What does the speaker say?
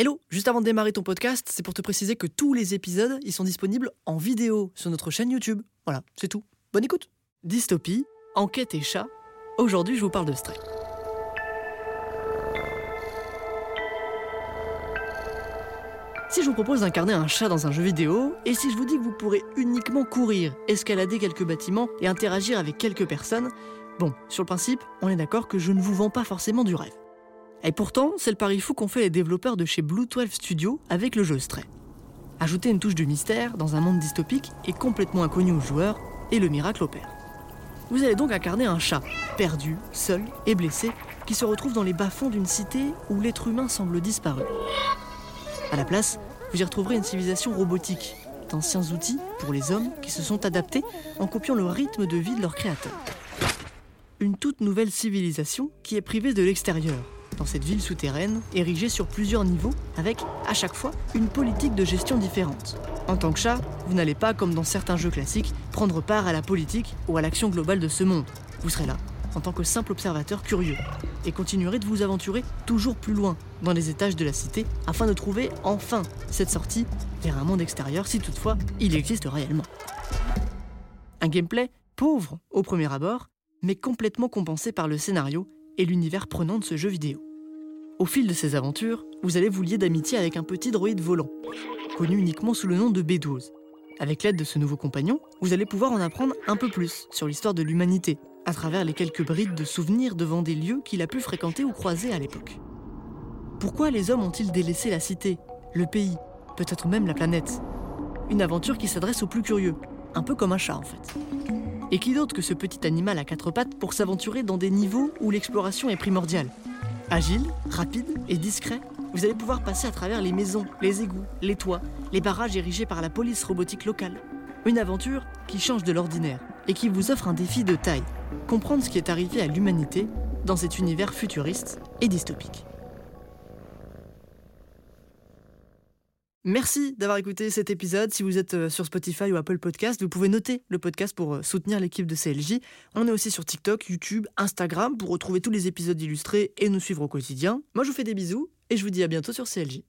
Hello, juste avant de démarrer ton podcast, c'est pour te préciser que tous les épisodes, ils sont disponibles en vidéo sur notre chaîne YouTube. Voilà, c'est tout. Bonne écoute. Dystopie, enquête et chat. Aujourd'hui, je vous parle de Stray. Si je vous propose d'incarner un chat dans un jeu vidéo, et si je vous dis que vous pourrez uniquement courir, escalader quelques bâtiments et interagir avec quelques personnes, bon, sur le principe, on est d'accord que je ne vous vends pas forcément du rêve. Et pourtant, c'est le pari fou qu'ont fait les développeurs de chez Blue 12 Studio avec le jeu Stray. Ajouter une touche de mystère dans un monde dystopique est complètement inconnu aux joueurs, et le miracle opère. Vous allez donc incarner un chat, perdu, seul et blessé, qui se retrouve dans les bas-fonds d'une cité où l'être humain semble disparu. À la place, vous y retrouverez une civilisation robotique, d'anciens outils pour les hommes qui se sont adaptés en copiant le rythme de vie de leurs créateurs. Une toute nouvelle civilisation qui est privée de l'extérieur, dans cette ville souterraine, érigée sur plusieurs niveaux, avec, à chaque fois, une politique de gestion différente. En tant que chat, vous n'allez pas, comme dans certains jeux classiques, prendre part à la politique ou à l'action globale de ce monde. Vous serez là, en tant que simple observateur curieux, et continuerez de vous aventurer toujours plus loin, dans les étages de la cité, afin de trouver enfin cette sortie vers un monde extérieur, si toutefois il existe réellement. Un gameplay pauvre au premier abord, mais complètement compensé par le scénario et l'univers prenant de ce jeu vidéo. Au fil de ces aventures, vous allez vous lier d'amitié avec un petit droïde volant, connu uniquement sous le nom de B12. Avec l'aide de ce nouveau compagnon, vous allez pouvoir en apprendre un peu plus sur l'histoire de l'humanité, à travers les quelques brides de souvenirs devant des lieux qu'il a pu fréquenter ou croiser à l'époque. Pourquoi les hommes ont-ils délaissé la cité, le pays, peut-être même la planète? Une aventure qui s'adresse aux plus curieux, un peu comme un chat en fait. Et qui d'autre que ce petit animal à quatre pattes pour s'aventurer dans des niveaux où l'exploration est primordiale? Agile, rapide et discret, vous allez pouvoir passer à travers les maisons, les égouts, les toits, les barrages érigés par la police robotique locale. Une aventure qui change de l'ordinaire et qui vous offre un défi de taille, comprendre ce qui est arrivé à l'humanité dans cet univers futuriste et dystopique. Merci d'avoir écouté cet épisode. Si vous êtes euh, sur Spotify ou Apple Podcast, vous pouvez noter le podcast pour euh, soutenir l'équipe de CLJ. On est aussi sur TikTok, YouTube, Instagram pour retrouver tous les épisodes illustrés et nous suivre au quotidien. Moi, je vous fais des bisous et je vous dis à bientôt sur CLJ.